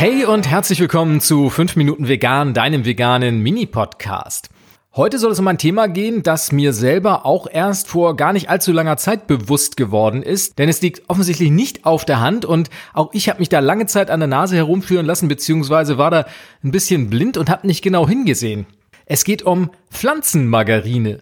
Hey und herzlich willkommen zu 5 Minuten Vegan, deinem veganen Mini-Podcast. Heute soll es um ein Thema gehen, das mir selber auch erst vor gar nicht allzu langer Zeit bewusst geworden ist, denn es liegt offensichtlich nicht auf der Hand und auch ich habe mich da lange Zeit an der Nase herumführen lassen, beziehungsweise war da ein bisschen blind und habe nicht genau hingesehen. Es geht um Pflanzenmargarine.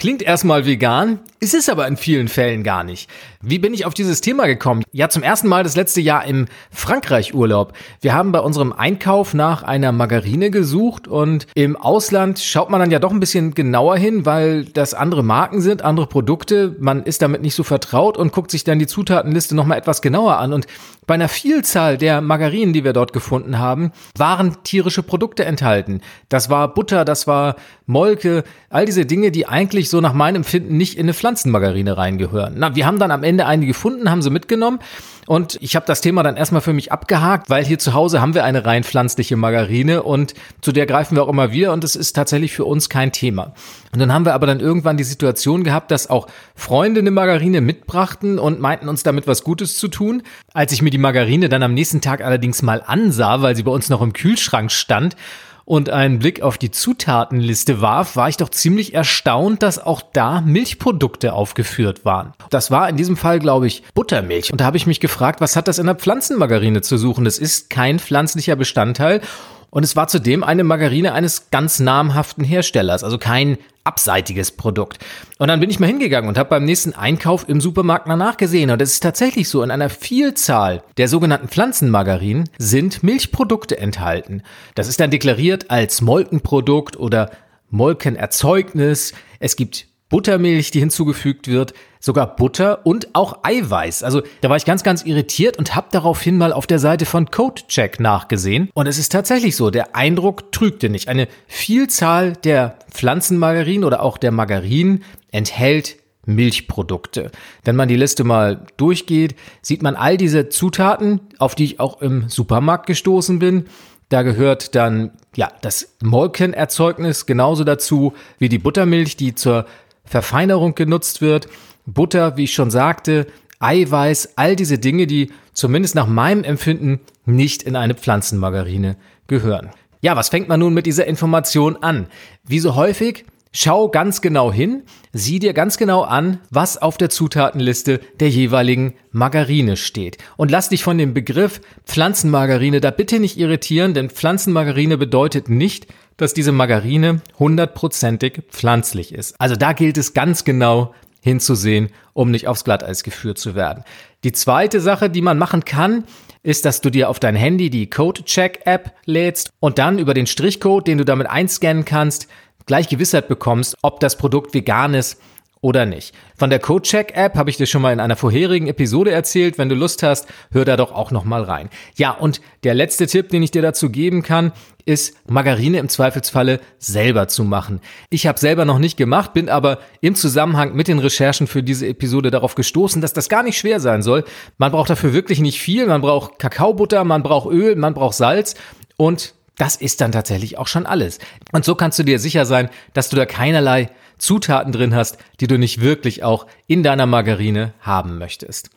Klingt erstmal vegan, ist es aber in vielen Fällen gar nicht. Wie bin ich auf dieses Thema gekommen? Ja, zum ersten Mal das letzte Jahr im Frankreich-Urlaub. Wir haben bei unserem Einkauf nach einer Margarine gesucht und im Ausland schaut man dann ja doch ein bisschen genauer hin, weil das andere Marken sind, andere Produkte. Man ist damit nicht so vertraut und guckt sich dann die Zutatenliste nochmal etwas genauer an. Und bei einer Vielzahl der Margarinen, die wir dort gefunden haben, waren tierische Produkte enthalten. Das war Butter, das war Molke, all diese Dinge, die eigentlich so nach meinem Empfinden nicht in eine Pflanzenmargarine reingehören. Na, wir haben dann am Ende eine gefunden, haben sie mitgenommen und ich habe das Thema dann erstmal für mich abgehakt, weil hier zu Hause haben wir eine rein pflanzliche Margarine und zu der greifen wir auch immer wieder und es ist tatsächlich für uns kein Thema. Und dann haben wir aber dann irgendwann die Situation gehabt, dass auch Freunde eine Margarine mitbrachten und meinten uns damit was Gutes zu tun. Als ich mir die Margarine dann am nächsten Tag allerdings mal ansah, weil sie bei uns noch im Kühlschrank stand, und einen Blick auf die Zutatenliste warf, war ich doch ziemlich erstaunt, dass auch da Milchprodukte aufgeführt waren. Das war in diesem Fall, glaube ich, Buttermilch. Und da habe ich mich gefragt, was hat das in der Pflanzenmargarine zu suchen? Das ist kein pflanzlicher Bestandteil. Und es war zudem eine Margarine eines ganz namhaften Herstellers, also kein abseitiges Produkt. Und dann bin ich mal hingegangen und habe beim nächsten Einkauf im Supermarkt mal nachgesehen. Und es ist tatsächlich so, in einer Vielzahl der sogenannten Pflanzenmargarinen sind Milchprodukte enthalten. Das ist dann deklariert als Molkenprodukt oder Molkenerzeugnis. Es gibt Buttermilch, die hinzugefügt wird, sogar Butter und auch Eiweiß. Also da war ich ganz, ganz irritiert und habe daraufhin mal auf der Seite von CodeCheck nachgesehen. Und es ist tatsächlich so, der Eindruck trügte nicht. Eine Vielzahl der Pflanzenmargarinen oder auch der Margarinen enthält Milchprodukte. Wenn man die Liste mal durchgeht, sieht man all diese Zutaten, auf die ich auch im Supermarkt gestoßen bin. Da gehört dann ja das Molkenerzeugnis genauso dazu wie die Buttermilch, die zur Verfeinerung genutzt wird, Butter, wie ich schon sagte, Eiweiß, all diese Dinge, die zumindest nach meinem Empfinden nicht in eine Pflanzenmargarine gehören. Ja, was fängt man nun mit dieser Information an? Wie so häufig, schau ganz genau hin, sieh dir ganz genau an, was auf der Zutatenliste der jeweiligen Margarine steht. Und lass dich von dem Begriff Pflanzenmargarine da bitte nicht irritieren, denn Pflanzenmargarine bedeutet nicht, dass diese Margarine hundertprozentig pflanzlich ist. Also da gilt es ganz genau hinzusehen, um nicht aufs Glatteis geführt zu werden. Die zweite Sache, die man machen kann, ist, dass du dir auf dein Handy die Code-Check-App lädst und dann über den Strichcode, den du damit einscannen kannst, gleich Gewissheit bekommst, ob das Produkt vegan ist oder nicht. Von der CodeCheck-App habe ich dir schon mal in einer vorherigen Episode erzählt. Wenn du Lust hast, hör da doch auch noch mal rein. Ja, und der letzte Tipp, den ich dir dazu geben kann, ist, Margarine im Zweifelsfalle selber zu machen. Ich habe selber noch nicht gemacht, bin aber im Zusammenhang mit den Recherchen für diese Episode darauf gestoßen, dass das gar nicht schwer sein soll. Man braucht dafür wirklich nicht viel. Man braucht Kakaobutter, man braucht Öl, man braucht Salz und das ist dann tatsächlich auch schon alles. Und so kannst du dir sicher sein, dass du da keinerlei Zutaten drin hast, die du nicht wirklich auch in deiner Margarine haben möchtest.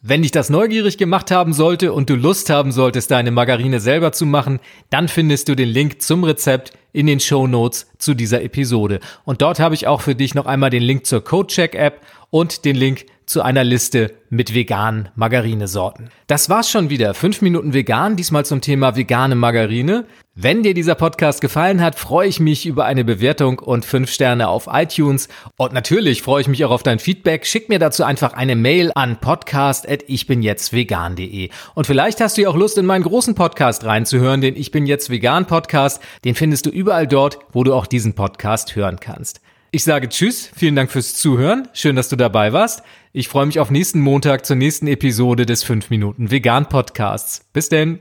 Wenn dich das neugierig gemacht haben sollte und du Lust haben solltest, deine Margarine selber zu machen, dann findest du den Link zum Rezept in den Show Notes zu dieser Episode. Und dort habe ich auch für dich noch einmal den Link zur CodeCheck App und den Link zu einer Liste mit veganen Margarinesorten. Das war's schon wieder. Fünf Minuten vegan, diesmal zum Thema vegane Margarine. Wenn dir dieser Podcast gefallen hat, freue ich mich über eine Bewertung und fünf Sterne auf iTunes. Und natürlich freue ich mich auch auf dein Feedback. Schick mir dazu einfach eine Mail an podcast.ichbinjetztvegan.de. Und vielleicht hast du ja auch Lust, in meinen großen Podcast reinzuhören, den Ich bin jetzt vegan Podcast. Den findest du überall dort, wo du auch diesen Podcast hören kannst. Ich sage Tschüss, vielen Dank fürs Zuhören, schön, dass du dabei warst. Ich freue mich auf nächsten Montag zur nächsten Episode des 5 Minuten Vegan Podcasts. Bis denn.